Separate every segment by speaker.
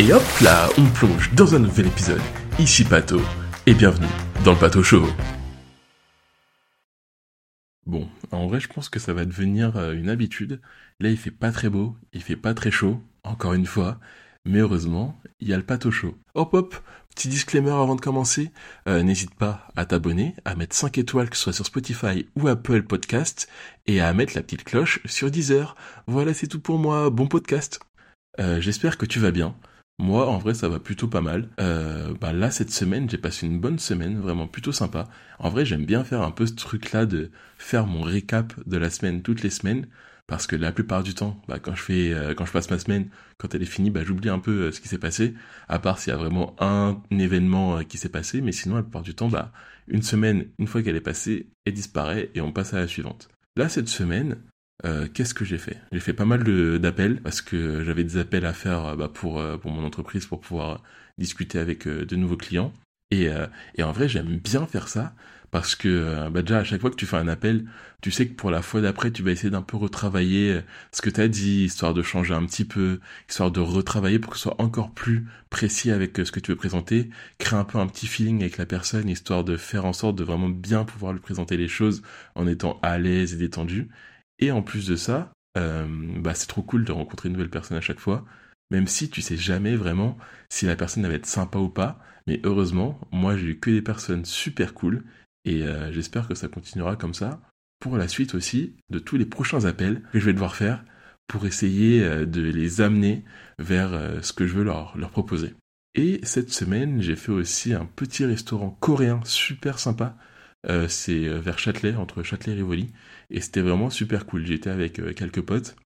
Speaker 1: Et hop là, on plonge dans un nouvel épisode. Ici Pato, et bienvenue dans le Pato Show. Bon, en vrai, je pense que ça va devenir euh, une habitude. Là, il fait pas très beau, il fait pas très chaud, encore une fois. Mais heureusement, il y a le Pato Show. Hop hop, petit disclaimer avant de commencer. Euh, n'hésite pas à t'abonner, à mettre 5 étoiles que ce soit sur Spotify ou Apple Podcast, et à mettre la petite cloche sur Deezer. Voilà, c'est tout pour moi. Bon podcast. Euh, j'espère que tu vas bien. Moi, en vrai, ça va plutôt pas mal. Euh, bah là, cette semaine, j'ai passé une bonne semaine, vraiment plutôt sympa. En vrai, j'aime bien faire un peu ce truc-là de faire mon récap de la semaine toutes les semaines, parce que la plupart du temps, bah, quand je fais, euh, quand je passe ma semaine, quand elle est finie, bah, j'oublie un peu euh, ce qui s'est passé, à part s'il y a vraiment un événement qui s'est passé, mais sinon, la plupart du temps, une semaine, une fois qu'elle est passée, elle disparaît et on passe à la suivante. Là, cette semaine, euh, qu'est-ce que j'ai fait? J'ai fait pas mal d'appels parce que j'avais des appels à faire euh, bah, pour, euh, pour mon entreprise pour pouvoir discuter avec de nouveaux clients. Et, et en vrai, j'aime bien faire ça parce que bah déjà à chaque fois que tu fais un appel, tu sais que pour la fois d'après, tu vas essayer d'un peu retravailler ce que tu as dit, histoire de changer un petit peu, histoire de retravailler pour que ce soit encore plus précis avec ce que tu veux présenter, créer un peu un petit feeling avec la personne, histoire de faire en sorte de vraiment bien pouvoir lui présenter les choses en étant à l'aise et détendu. Et en plus de ça, euh, bah c'est trop cool de rencontrer une nouvelle personne à chaque fois, même si tu sais jamais vraiment si la personne va être sympa ou pas. Mais heureusement, moi j'ai eu que des personnes super cool et euh, j'espère que ça continuera comme ça pour la suite aussi de tous les prochains appels que je vais devoir faire pour essayer euh, de les amener vers ce que je veux leur, leur proposer. Et cette semaine, j'ai fait aussi un petit restaurant coréen super sympa euh, c'est euh, vers Châtelet, entre Châtelet et Rivoli. Et c'était vraiment super cool. J'étais avec euh, quelques potes.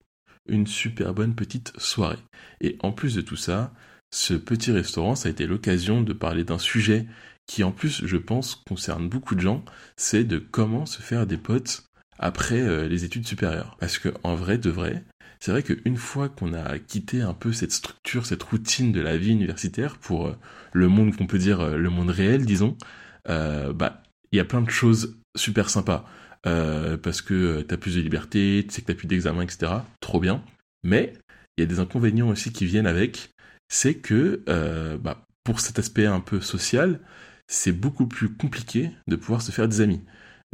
Speaker 1: Une super bonne petite soirée. Et en plus de tout ça, ce petit restaurant, ça a été l'occasion de parler d'un sujet qui en plus, je pense, concerne beaucoup de gens, c'est de comment se faire des potes après les études supérieures. Parce que en vrai, de vrai, c'est vrai qu'une fois qu'on a quitté un peu cette structure, cette routine de la vie universitaire pour le monde qu'on peut dire le monde réel, disons, bah il y a plein de choses super sympas. Euh, parce que euh, tu as plus de liberté, tu sais que tu plus d'examen, etc. Trop bien. Mais il y a des inconvénients aussi qui viennent avec. C'est que euh, bah, pour cet aspect un peu social, c'est beaucoup plus compliqué de pouvoir se faire des amis.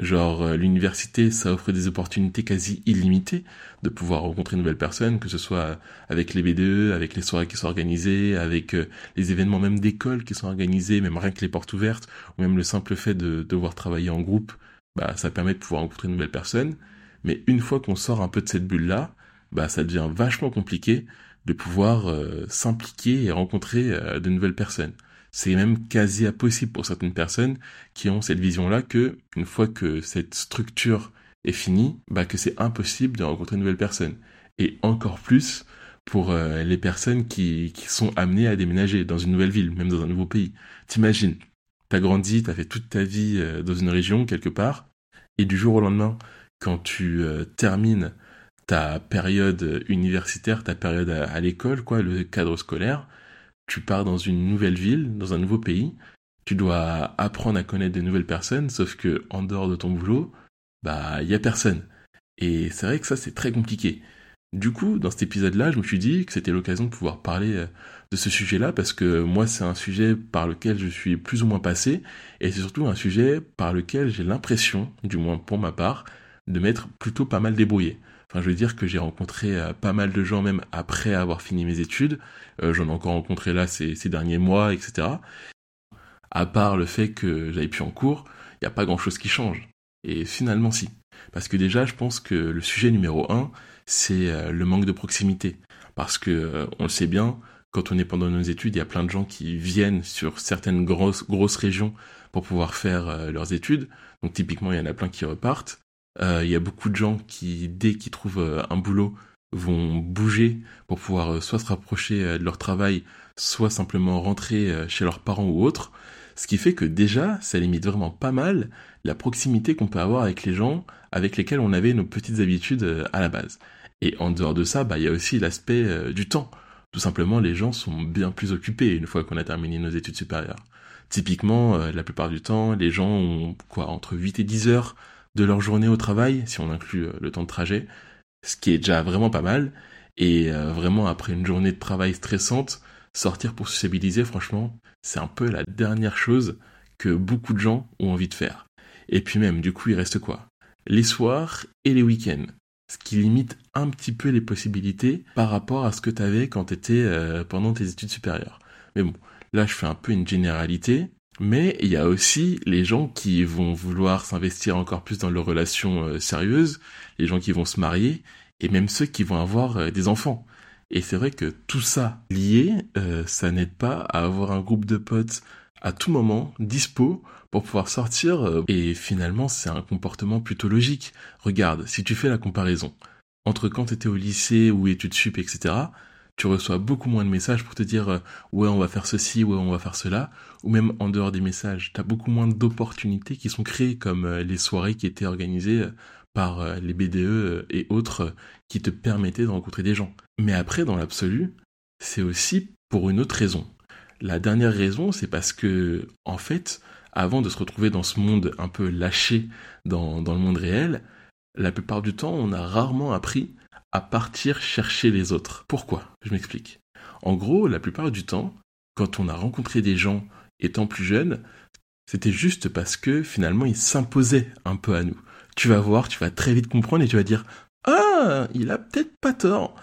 Speaker 1: Genre, euh, l'université, ça offre des opportunités quasi illimitées de pouvoir rencontrer de nouvelles personnes, que ce soit avec les BDE, avec les soirées qui sont organisées, avec euh, les événements même d'école qui sont organisés, même rien que les portes ouvertes, ou même le simple fait de devoir travailler en groupe, bah, ça permet de pouvoir rencontrer de nouvelles personnes. Mais une fois qu'on sort un peu de cette bulle-là, bah, ça devient vachement compliqué de pouvoir euh, s'impliquer et rencontrer de nouvelles personnes c'est même quasi impossible pour certaines personnes qui ont cette vision-là que, une fois que cette structure est finie, bah que c'est impossible de rencontrer une nouvelle personne. Et encore plus pour euh, les personnes qui, sont amenées à déménager dans une nouvelle ville, même dans un nouveau pays. T'imagines, t'as grandi, t'as fait toute ta vie euh, dans une région quelque part, et du jour au lendemain, quand tu euh, termines ta période universitaire, ta période à l'école, quoi, le cadre scolaire, tu pars dans une nouvelle ville, dans un nouveau pays, tu dois apprendre à connaître de nouvelles personnes, sauf que en dehors de ton boulot, bah il y a personne. Et c'est vrai que ça c'est très compliqué. Du coup, dans cet épisode-là, je me suis dit que c'était l'occasion de pouvoir parler euh, de ce sujet-là parce que moi, c'est un sujet par lequel je suis plus ou moins passé et c'est surtout un sujet par lequel j'ai l'impression, du moins pour ma part, de m'être plutôt pas mal débrouillé. Enfin, je veux dire que j'ai rencontré euh, pas mal de gens même après avoir fini mes études. Euh, j'en ai encore rencontré là ces, derniers mois, etc. À part le fait que j'avais plus en cours, il n'y a pas grand-chose qui change. Et finalement, si. Parce que déjà, je pense que le sujet numéro un, c'est euh, le manque de proximité. Parce que, on le sait bien, quand on est pendant nos études, il y a plein de gens qui viennent sur certaines grosses, grosses régions pour pouvoir faire leurs études. Donc typiquement, il y en a plein qui repartent. Euh, il y a beaucoup de gens qui, dès qu'ils trouvent euh, un boulot, vont bouger pour pouvoir euh, soit se rapprocher de leur travail, soit simplement rentrer chez leurs parents ou autres. Ce qui fait que déjà, ça limite vraiment pas mal la proximité qu'on peut avoir avec les gens avec lesquels on avait nos petites habitudes à la base. Et en dehors de ça, bah, il y a aussi l'aspect du temps. Tout simplement, les gens sont bien plus occupés une fois qu'on a terminé nos études supérieures. Typiquement, la plupart du temps, les gens ont quoi entre 8 et 10 heures de leur journée au travail, si on inclut euh, le temps de trajet, ce qui est déjà vraiment pas mal. Et euh, vraiment, après une journée de travail stressante, sortir pour sociabiliser, franchement, c'est un peu la dernière chose que beaucoup de gens ont envie de faire. Et puis même, du coup, il reste quoi? Les soirs et les week-ends. Ce qui limite un petit peu les possibilités par rapport à ce que tu avais quand tu étais euh, pendant tes études supérieures. Mais bon, là, je fais un peu une généralité. Mais il y a aussi les gens qui vont vouloir s'investir encore plus dans leurs relations euh, sérieuses, les gens qui vont se marier, et même ceux qui vont avoir euh, des enfants. Et c'est vrai que tout ça lié, euh, ça n'aide pas à avoir un groupe de potes à tout moment dispo pour pouvoir sortir. et finalement, c'est un comportement plutôt logique. Regarde, si tu fais la comparaison entre quand tu étais au lycée ou études sup, etc., tu reçois beaucoup moins de messages pour te dire euh, ouais on va faire ceci, ouais on va faire cela, ou même en dehors des messages, tu as beaucoup moins d'opportunités qui sont créées comme euh, les soirées qui étaient organisées euh, par les BDE et autres qui te permettaient de rencontrer des gens. Mais après, dans l'absolu, c'est aussi pour une autre raison. La dernière raison, c'est parce que, en fait, avant de se retrouver dans ce monde un peu lâché dans, dans le monde réel, la plupart du temps, on a rarement appris à partir chercher les autres. Pourquoi? Je m'explique. En gros, la plupart du temps, quand on a rencontré des gens étant plus jeunes, c'était juste parce que finalement ils s'imposaient un peu à nous. Tu vas voir, tu vas très vite comprendre et tu vas dire Ah, il a peut-être pas tort.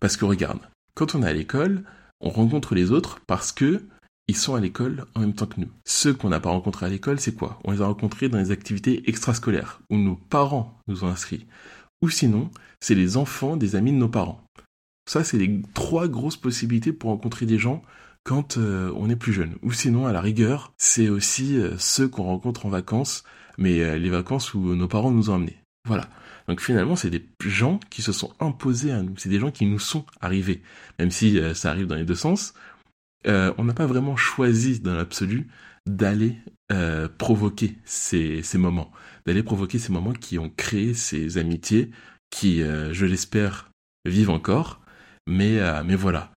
Speaker 1: Parce que regarde, quand on est à l'école, on rencontre les autres parce que ils sont à l'école en même temps que nous. Ceux qu'on n'a pas rencontrés à l'école, c'est quoi? On les a rencontrés dans les activités extrascolaires, où nos parents nous ont inscrits. Ou sinon, c'est les enfants des amis de nos parents. Ça, c'est les trois grosses possibilités pour rencontrer des gens quand euh, on est plus jeune. Ou sinon, à la rigueur, c'est aussi euh, ceux qu'on rencontre en vacances, mais euh, les vacances où nos parents nous ont emmenés. Voilà. Donc finalement, c'est des gens qui se sont imposés à nous. C'est des gens qui nous sont arrivés. Même si ça arrive dans les deux sens, on n'a pas vraiment choisi dans l'absolu d'aller provoquer ces, ces moments d'aller provoquer ces moments qui ont créé ces amitiés qui, euh, je l'espère, vivent encore. Mais, euh, mais voilà.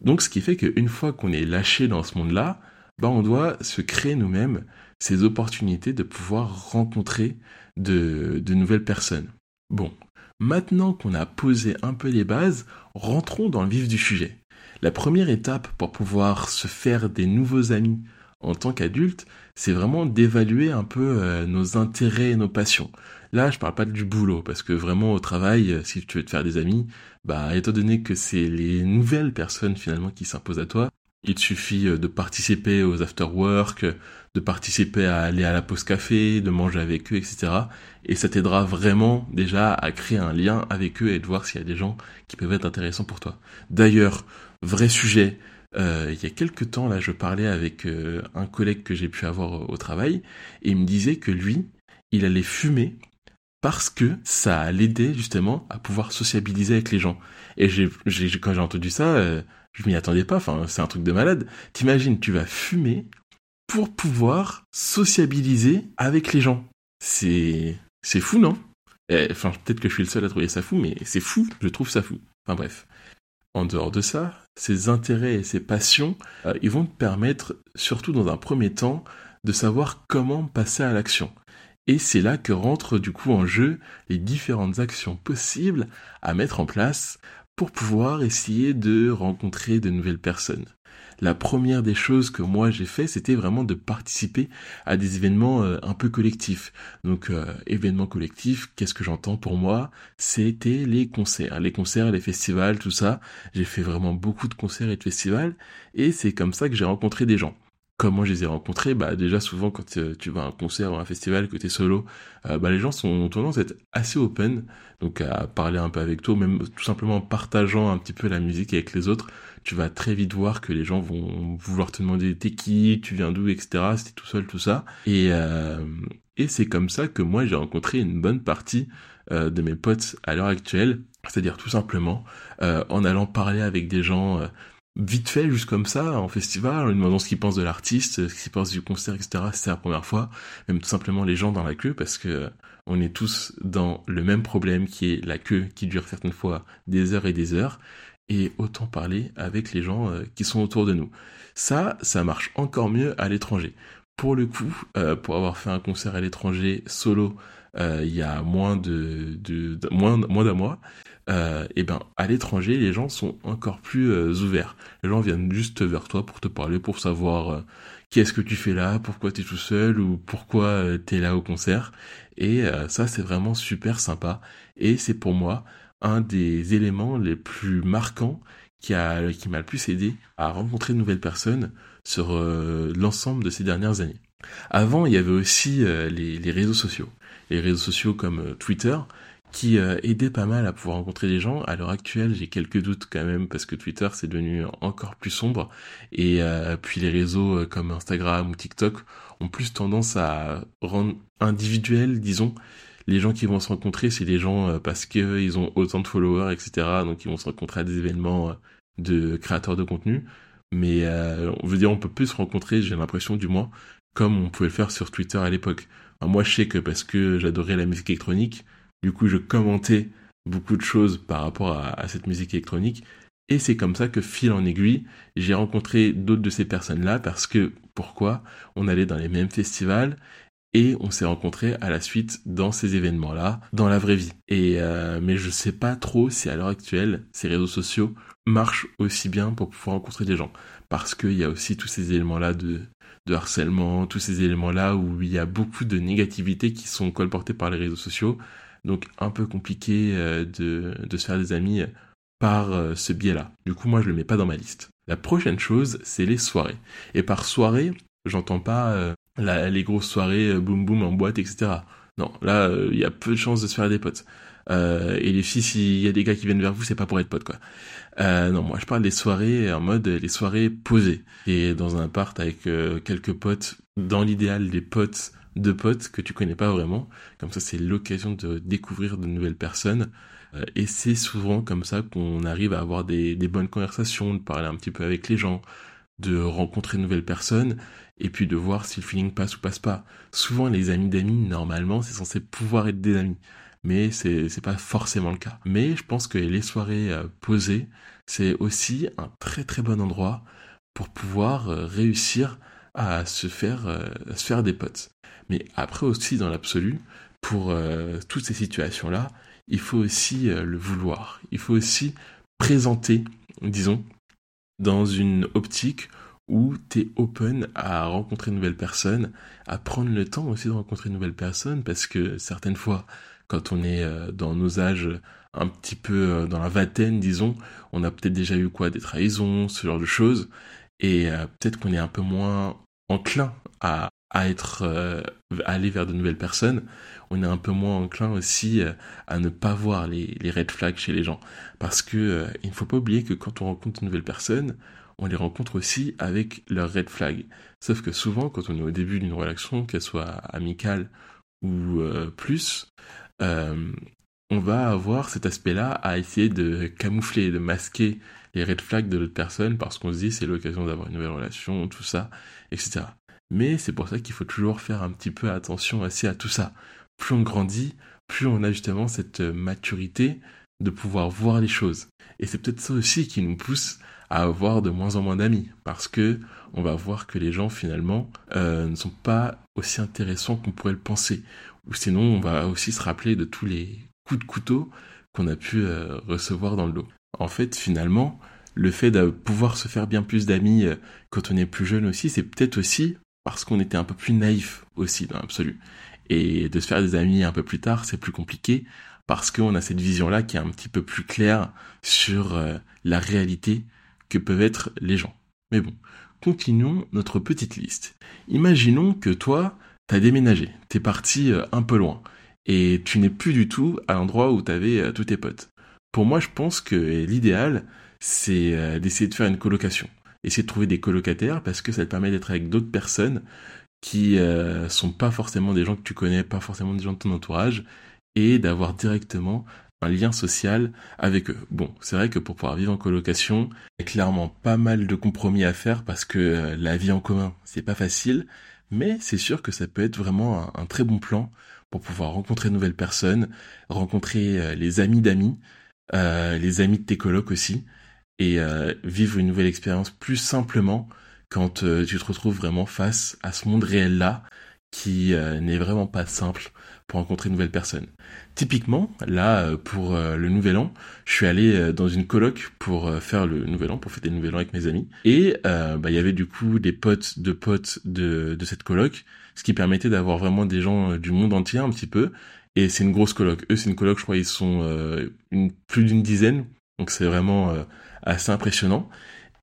Speaker 1: Donc ce qui fait qu'une fois qu'on est lâché dans ce monde-là, bah, on doit se créer nous-mêmes ces opportunités de pouvoir rencontrer de, de nouvelles personnes. Bon, maintenant qu'on a posé un peu les bases, rentrons dans le vif du sujet. La première étape pour pouvoir se faire des nouveaux amis en tant qu'adulte, c'est vraiment d'évaluer un peu euh, nos intérêts et nos passions. Là, je parle pas du boulot, parce que vraiment au travail, euh, si tu veux te faire des amis, bah étant donné que c'est les nouvelles personnes finalement qui s'imposent à toi, il suffit euh, de participer aux after-work, de participer à aller à la pause café, de manger avec eux, etc. Et ça t'aidera vraiment déjà à créer un lien avec eux et de voir s'il y a des gens qui peuvent être intéressants pour toi. D'ailleurs, vrai sujet, euh, il y a quelques temps, là, je parlais avec euh, un collègue que j'ai pu avoir au travail, et il me disait que lui, il allait fumer parce que ça l'aidait justement à pouvoir sociabiliser avec les gens. Et quand j'ai entendu ça, euh, je m'y attendais pas, c'est un truc de malade. T'imagines, tu vas fumer pour pouvoir sociabiliser avec les gens. C'est, fou, non? Enfin, peut-être que je suis le seul à trouver ça fou, mais c'est fou, je trouve ça fou. Enfin bref. En dehors de ça, ces intérêts et ces passions, euh, ils vont te permettre, surtout dans un premier temps, de savoir comment passer à l'action. Et c'est là que rentrent du coup en jeu les différentes actions possibles à mettre en place pour pouvoir essayer de rencontrer de nouvelles personnes la première des choses que moi j'ai fait, c'était vraiment de participer à des événements euh, un peu collectifs. Donc euh, événements collectifs, qu'est-ce que j'entends pour moi? C'était les concerts, les concerts, les festivals, tout ça. J'ai fait vraiment beaucoup de concerts et de festivals, et c'est comme ça que j'ai rencontré des gens. Comment je les ai rencontrés? Bah déjà souvent quand euh, tu vas à un concert ou à un festival que es solo, bah les gens sont tendance à être assez open, donc à parler un peu avec toi, même tout simplement en partageant un petit peu la musique avec les autres tu vas très vite voir que les gens vont vouloir te demander t'es qui, tu viens d'où, etc. Si tout seul, tout ça. Et, euh, et c'est comme ça que moi j'ai rencontré une bonne partie euh, de mes potes à l'heure actuelle. C'est-à-dire tout simplement euh, en allant parler avec des gens vite fait, juste comme ça, en festival, en lui demandant ce qu'ils pensent de l'artiste, ce qu'ils pensent du concert, etc. C'était la première fois. Même tout simplement les gens dans la queue parce que on est tous dans le même problème qui est la queue qui dure certaines fois des heures et des heures et autant parler avec les gens euh, qui sont autour de nous. Ça, ça marche encore mieux à l'étranger. Pour le coup, euh, pour avoir fait un concert à l'étranger solo euh, il y a moins de, moins, moins d'un mois, et ben à l'étranger les gens sont encore plus ouverts. Les gens viennent juste vers toi pour te parler, pour savoir qu'est-ce que tu fais là, pourquoi tu es tout seul ou pourquoi tu es là au concert. Et ça c'est vraiment super sympa. Et c'est pour moi un des éléments les plus marquants qui m'a le plus aidé à rencontrer de nouvelles personnes sur l'ensemble de ces dernières années. Avant, il y avait aussi les, les réseaux sociaux. Les réseaux sociaux comme Twitter, qui euh, aidait pas mal à pouvoir rencontrer des gens. À l'heure actuelle, j'ai quelques doutes quand même parce que Twitter c'est devenu encore plus sombre et euh, puis les réseaux euh, comme Instagram ou TikTok ont plus tendance à rendre individuel, disons. Les gens qui vont se rencontrer, c'est les gens parce qu'ils ont autant de followers, etc. Donc ils vont se rencontrer à des événements de créateurs de contenu. Mais on veut dire on peut plus se rencontrer, j'ai l'impression du moins, comme on pouvait le faire sur Twitter à l'époque. moi je sais que parce que j'adorais la musique électronique, du coup, je commentais beaucoup de choses par rapport à, cette musique électronique. Et c'est comme ça que, fil en aiguille, j'ai rencontré d'autres de ces personnes-là parce que, pourquoi? On allait dans les mêmes festivals et on s'est rencontrés à la suite dans ces événements-là, dans la vraie vie. Et euh, mais je sais pas trop si à l'heure actuelle, ces réseaux sociaux marchent aussi bien pour pouvoir rencontrer des gens. Parce qu'il y a aussi tous ces éléments-là de, de harcèlement, tous ces éléments-là où il y a beaucoup de négativité qui sont colportés par les réseaux sociaux donc un peu compliqué euh, de, de se faire des amis par euh, ce biais-là. Du coup, moi, je le mets pas dans ma liste. La prochaine chose, c'est les soirées. Et par soirée, j'entends pas euh, les grosses soirées boum boum en boîte, etc. Non, là, il y a peu de chances de se faire des potes. et les filles, s'il y a des gars qui viennent vers vous, c'est pas pour être potes, quoi. non, moi, je parle des soirées en mode les soirées posées. Et dans un appart avec quelques potes, dans l'idéal, des potes de potes que tu connais pas vraiment. Comme ça, c'est l'occasion de découvrir de nouvelles personnes. Euh, et c'est souvent comme ça qu'on arrive à avoir des, bonnes conversations, de parler un petit peu avec les gens, de rencontrer de nouvelles personnes, et puis de voir si le feeling passe ou passe pas. Souvent, les amis d'amis, normalement, c'est censé pouvoir être des amis. Mais c'est, pas forcément le cas. Mais je pense que les soirées euh, posées, c'est aussi un très très bon endroit pour pouvoir euh, réussir à se faire, à se faire des potes. Mais après aussi, dans l'absolu, pour euh, toutes ces situations-là, il faut aussi euh, le vouloir. Il faut aussi présenter, disons, dans une optique où tu es open à rencontrer de nouvelles personnes, à prendre le temps aussi de rencontrer de nouvelles personnes, parce que certaines fois, quand on est euh, dans nos âges un petit peu dans la vingtaine, disons, on a peut-être déjà eu quoi, des trahisons, ce genre de choses, et peut-être qu'on est un peu moins enclin à à être euh, aller vers de nouvelles personnes, on est un peu moins enclin aussi euh, à ne pas voir les, les, red flags chez les gens. Parce que euh, il ne faut pas oublier que quand on rencontre de nouvelles personnes, on les rencontre aussi avec leurs red flags. Sauf que souvent, quand on est au début d'une relation, qu'elle soit amicale ou plus, on va avoir cet aspect-là à essayer de camoufler, de masquer les red flags de l'autre personne parce qu'on se dit c'est l'occasion d'avoir une nouvelle relation, tout ça, etc. Mais c'est pour ça qu'il faut toujours faire un petit peu attention aussi à tout ça. Plus on grandit, plus on a justement cette maturité de pouvoir voir les choses. Et c'est peut-être ça aussi qui nous pousse à avoir de moins en moins d'amis, parce que on va voir que les gens finalement euh, ne sont pas aussi intéressants qu'on pourrait le penser. Ou sinon, on va aussi se rappeler de tous les coups de couteau qu'on a pu euh, recevoir dans le dos. En fait, finalement, le fait de pouvoir se faire bien plus d'amis euh, quand on est plus jeune aussi, c'est peut-être aussi parce qu'on était un peu plus naïf aussi dans l'absolu. Et de se faire des amis un peu plus tard, c'est plus compliqué parce qu'on a cette vision-là qui est un petit peu plus claire sur euh, la réalité que peuvent être les gens. Mais bon, continuons notre petite liste. Imaginons que toi, t'as déménagé, t'es parti euh, un peu loin, et tu n'es plus du tout à l'endroit où t'avais euh, tous tes potes. Pour moi, je pense que l'idéal, c'est d'essayer de faire une colocation essayer de trouver des colocataires parce que ça te permet d'être avec d'autres personnes qui euh, sont pas forcément des gens que tu connais, pas forcément des gens de ton entourage, et d'avoir directement un lien social avec eux. Bon, c'est vrai que pour pouvoir vivre en colocation, il y a clairement pas mal de compromis à faire parce que euh, la vie en commun, c'est pas facile, mais c'est sûr que ça peut être vraiment un, très bon plan pour pouvoir rencontrer de nouvelles personnes, rencontrer euh, les amis d'amis, euh, les amis de tes colocs aussi, et vivre une nouvelle expérience plus simplement quand tu te retrouves vraiment face à ce monde réel là qui n'est vraiment pas simple pour rencontrer de nouvelles personnes. Typiquement, là, pour le Nouvel An, je suis allé dans une coloc pour faire le Nouvel An, pour fêter le Nouvel An avec mes amis. Et bah, il y avait du coup des potes de potes de, cette coloc, ce qui permettait d'avoir vraiment des gens du monde entier un petit peu. Et c'est une grosse coloc. Eux, c'est une coloc, je crois, ils sont plus d'une dizaine. Donc c'est vraiment assez impressionnant.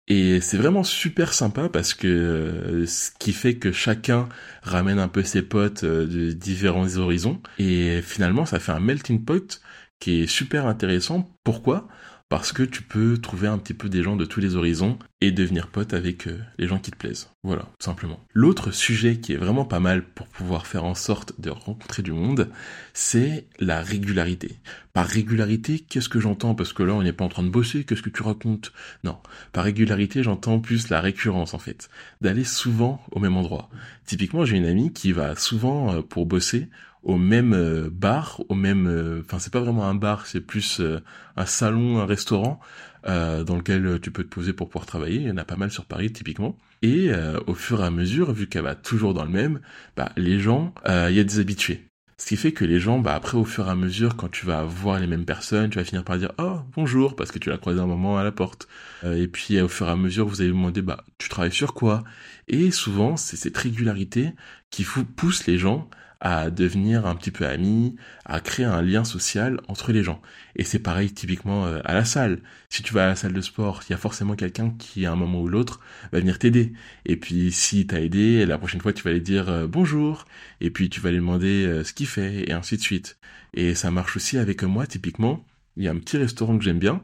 Speaker 1: Et c'est vraiment super sympa parce que euh, ce qui fait que chacun ramène un peu ses potes euh, de différents horizons. Et finalement, ça fait un melting pot qui est super intéressant. Pourquoi? Parce que tu peux trouver un petit peu des gens de tous les horizons et devenir pote avec euh, les gens qui te plaisent. Voilà, tout simplement. L'autre sujet qui est vraiment pas mal pour pouvoir faire en sorte de rencontrer du monde, c'est la régularité. Par régularité, qu'est-ce que j'entends? Parce que là, on n'est pas en train de bosser, qu'est-ce que tu racontes? Non, par régularité, j'entends plus la récurrence en fait. D'aller souvent au même endroit. Typiquement, j'ai une amie qui va souvent euh, pour bosser au même euh, bar, au même, euh, enfin c'est pas vraiment un bar, c'est plus euh, un salon, un restaurant dans lequel tu peux te poser pour pouvoir travailler. Il y en a pas mal sur Paris typiquement. Et au fur et à mesure, vu qu'elle va toujours dans le même, bah les gens, il y a des habitués. Ce qui fait que les gens, bah après au fur et à mesure, quand tu vas voir les mêmes personnes, tu vas finir par dire oh bonjour parce que tu l'as croisé un moment à la porte. et puis au fur et à mesure, vous allez vous demander bah tu travailles sur quoi? Et souvent, c'est cette régularité qui pousse les gens à devenir un petit peu amis, à créer un lien social entre les gens. Et c'est pareil typiquement euh, à la salle. Si tu vas à la salle de sport, il y a forcément quelqu'un qui à un moment ou l'autre va venir t'aider. Et puis si t'as aidé, la prochaine fois tu vas aller dire euh, bonjour, et puis tu vas lui demander euh, ce qu'il fait, et ainsi de suite. Et ça marche aussi avec moi typiquement. Il y a un petit restaurant que j'aime bien,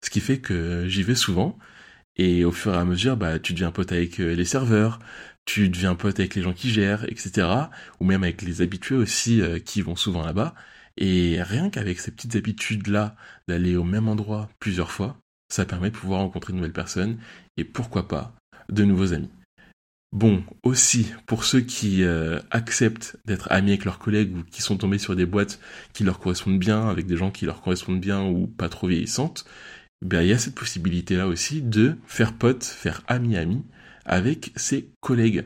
Speaker 1: ce qui fait que j'y vais souvent. Et au fur et à mesure, bah, tu deviens pote avec les serveurs, tu deviens pote avec les gens qui gèrent, etc. Ou même avec les habitués aussi euh, qui vont souvent là-bas. Et rien qu'avec ces petites habitudes-là, d'aller au même endroit plusieurs fois, ça permet de pouvoir rencontrer de nouvelles personnes et pourquoi pas de nouveaux amis. Bon, aussi, pour ceux qui euh, acceptent d'être amis avec leurs collègues ou qui sont tombés sur des boîtes qui leur correspondent bien, avec des gens qui leur correspondent bien ou pas trop vieillissantes, ben, il y a cette possibilité-là aussi de faire pote, faire ami-ami, avec ses collègues.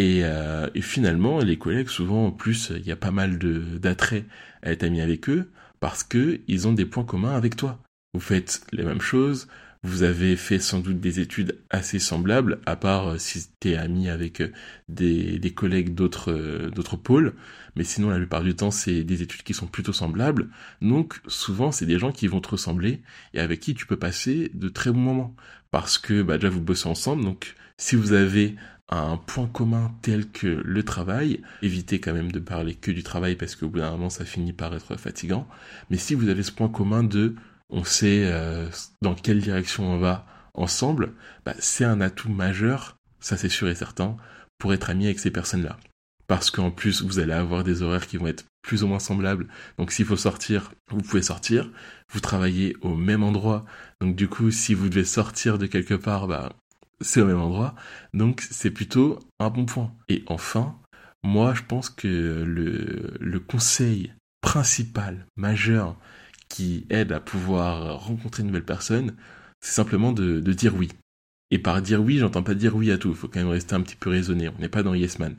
Speaker 1: Euh, et, finalement, les collègues, souvent, en plus, il y a pas mal d'attrait à être ami avec eux parce que ils ont des points communs avec toi. Vous faites les mêmes choses, vous avez fait sans doute des études assez semblables, à part euh, si tu es ami avec euh, des, collègues d'autres d'autres pôles, mais sinon la plupart du temps c'est des études qui sont plutôt semblables. Donc souvent c'est des gens qui vont te ressembler et avec qui tu peux passer de très bons moments parce que bah, déjà vous bossez ensemble, donc si vous avez un point commun tel que le travail, évitez quand même de parler que du travail parce qu'au bout d'un moment ça finit par être fatigant. Mais si vous avez ce point commun de on sait euh, dans quelle direction on va ensemble, bah, c'est un atout majeur, ça c'est sûr et certain, pour être ami avec ces personnes-là. Parce qu'en plus vous allez avoir des horaires qui vont être plus ou moins semblables. Donc s'il faut sortir, vous pouvez sortir. Vous travaillez au même endroit. Donc du coup, si vous devez sortir de quelque part, bah, c'est au même endroit. Donc c'est plutôt un bon point. Et enfin, moi je pense que le, le conseil principal, majeur, qui aide à pouvoir rencontrer une nouvelle personne, c'est simplement de, de, dire oui. Et par dire oui, j'entends pas dire oui à tout, il faut quand même rester un petit peu raisonné, on n'est pas dans Yes Man.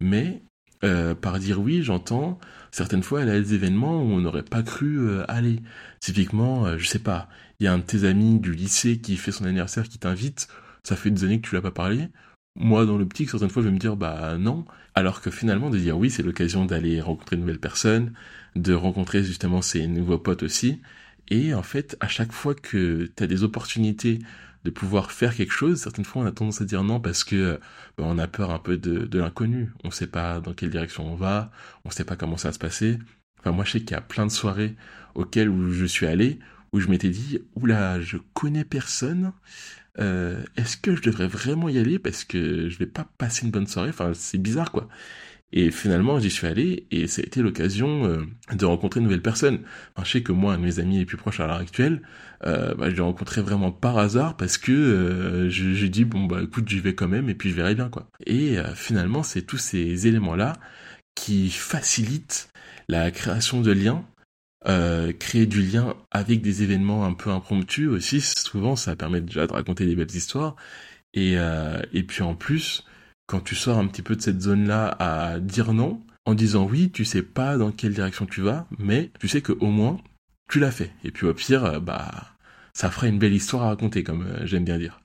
Speaker 1: Mais euh, par dire oui, j'entends certaines fois elle a des événements où on n'aurait pas cru euh, aller. Typiquement, euh, je sais pas, il y a un de tes amis du lycée qui fait son anniversaire qui t'invite, ça fait des années que tu l'as pas parlé. Moi, dans l'optique, certaines fois, je vais me dire, bah non. Alors que finalement, de dire oui, c'est l'occasion d'aller rencontrer de nouvelles personnes, de rencontrer justement ses nouveaux potes aussi. Et en fait, à chaque fois que tu as des opportunités de pouvoir faire quelque chose, certaines fois, on a tendance à dire non parce que bah, on a peur un peu de, de l'inconnu. On sait pas dans quelle direction on va, on sait pas comment ça va se passer. Enfin, moi, je sais qu'il y a plein de soirées auxquelles où je suis allé, où je m'étais dit, oula, je connais personne, euh, est-ce que je devrais vraiment y aller parce que je vais pas passer une bonne soirée? Enfin, c'est bizarre quoi. Et finalement, j'y suis allé et ça a été l'occasion euh, de rencontrer de nouvelles personnes. Je sais que moi, mes amis les plus proches à l'heure actuelle, euh, bah, je les rencontré vraiment par hasard parce que euh, j'ai dit bon bah écoute, j'y vais quand même et puis je verrai bien quoi. Et finalement, c'est tous ces éléments là qui facilitent la création de liens euh, créer du lien avec des événements un peu impromptus aussi, souvent ça permet déjà de raconter des belles histoires. Et, euh, et puis en plus, quand tu sors un petit peu de cette zone-là à dire non, en disant oui, tu sais pas dans quelle direction tu vas, mais tu sais que au moins tu l'as fait. Et puis au pire, euh, bah ça fera une belle histoire à raconter, comme j'aime bien dire.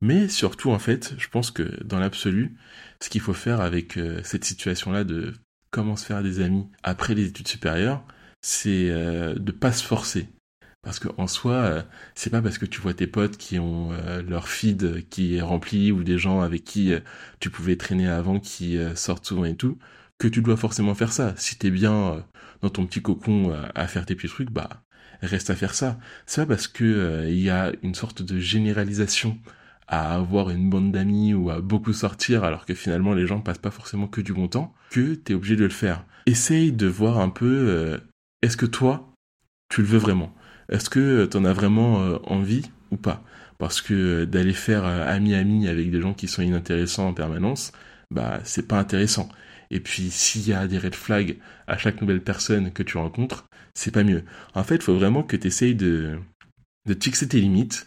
Speaker 1: Mais surtout, en fait, je pense que dans l'absolu, ce qu'il faut faire avec cette situation-là de comment se faire des amis après les études supérieures, c'est de pas se forcer. Parce qu'en soi, c'est pas parce que tu vois tes potes qui ont leur feed qui est rempli ou des gens avec qui tu pouvais traîner avant qui sortent souvent et tout, que tu dois forcément faire ça. Si t'es bien euh, dans ton petit cocon euh, à faire tes petits trucs, bah reste à faire ça. C'est pas parce que euh, il y a une sorte de généralisation à avoir une bande d'amis ou à beaucoup sortir alors que finalement les gens passent pas forcément que du bon temps que t'es obligé de le faire. Essaye de voir un peu est-ce que toi tu le veux vraiment? Est-ce que t'en as vraiment envie ou pas? Parce que d'aller faire ami-ami avec des gens qui sont inintéressants en permanence, bah c'est pas intéressant. Et puis s'il y a des red flags à chaque nouvelle personne que tu rencontres, c'est pas mieux. En fait, il faut vraiment que tu essayes de, de fixer tes limites.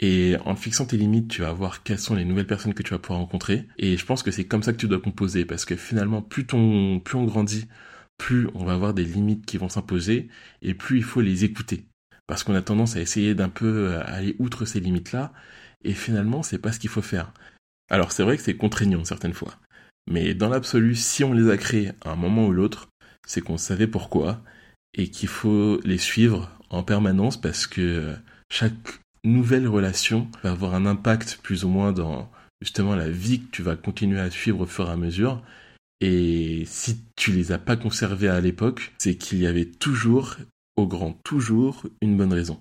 Speaker 1: Et en fixant tes limites, tu vas voir quelles sont les nouvelles personnes que tu vas pouvoir rencontrer. Et je pense que c'est comme ça que tu dois composer. Parce que finalement, plus, ton, plus on grandit, plus on va avoir des limites qui vont s'imposer. Et plus il faut les écouter. Parce qu'on a tendance à essayer d'un peu aller outre ces limites-là. Et finalement, c'est pas ce qu'il faut faire. Alors c'est vrai que c'est contraignant certaines fois. Mais dans l'absolu, si on les a créés à un moment ou l'autre, c'est qu'on savait pourquoi et qu'il faut les suivre en permanence parce que chaque nouvelle relation va avoir un impact plus ou moins dans justement la vie que tu vas continuer à suivre au fur et à mesure. Et si tu les as pas conservés à l'époque, c'est qu'il y avait toujours, au grand toujours, une bonne raison.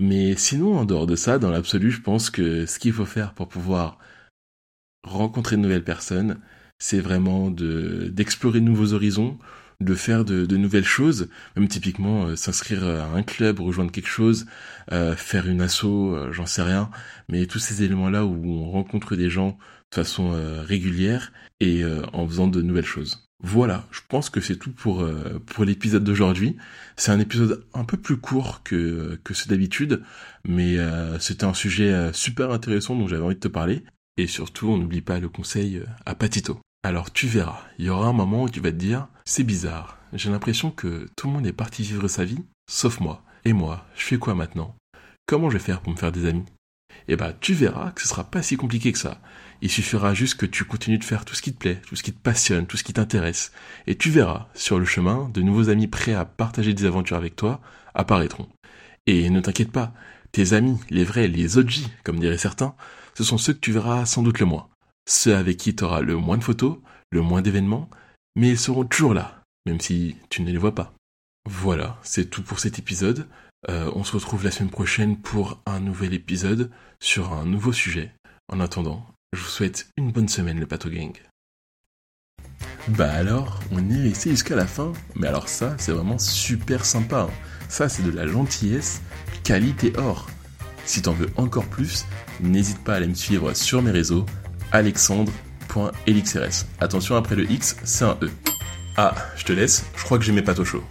Speaker 1: Mais sinon, en dehors de ça, dans l'absolu, je pense que ce qu'il faut faire pour pouvoir rencontrer de nouvelles personnes, c'est vraiment de d'explorer de nouveaux horizons, de faire de, nouvelles choses, même typiquement euh, s'inscrire à un club, rejoindre quelque chose, euh, faire une asso, euh, j'en sais rien, mais tous ces éléments-là où on rencontre des gens de façon régulière et en faisant de nouvelles choses. Voilà, je pense que c'est tout pour pour l'épisode d'aujourd'hui. C'est un épisode un peu plus court que que ceux d'habitude, mais c'était un sujet super intéressant dont j'avais envie de te parler. Et surtout, on n'oublie pas le conseil à Patito. Alors tu verras, il y aura un moment où tu vas te dire, c'est bizarre, j'ai l'impression que tout le monde est parti vivre sa vie, sauf moi. Et moi, je fais quoi maintenant? Comment je vais faire pour me faire des amis? Eh bah tu verras que ce sera pas si compliqué que ça. Il suffira juste que tu continues de faire tout ce qui te plaît, tout ce qui te passionne, tout ce qui t'intéresse. Et tu verras, sur le chemin, de nouveaux amis prêts à partager des aventures avec toi apparaîtront. Et ne t'inquiète pas, tes amis, les vrais, les OG, comme diraient certains, ce sont ceux que tu verras sans doute le moins ceux avec qui tu auras le moins de photos, le moins d'événements, mais ils seront toujours là, même si tu ne les vois pas. Voilà, c'est tout pour cet épisode. Euh, on se retrouve la semaine prochaine pour un nouvel épisode sur un nouveau sujet. En attendant, je vous souhaite une bonne semaine le Pato Gang. Bah alors, on est resté jusqu'à la fin, mais alors ça, c'est vraiment super sympa. Hein. Ça, c'est de la gentillesse, qualité or. Si t'en veux encore plus, n'hésite pas à aller me suivre sur mes réseaux, alexandre.elixrs. Attention, après le X, c'est un E. Ah, je te laisse, je crois que j'ai mes pâtes au chaud.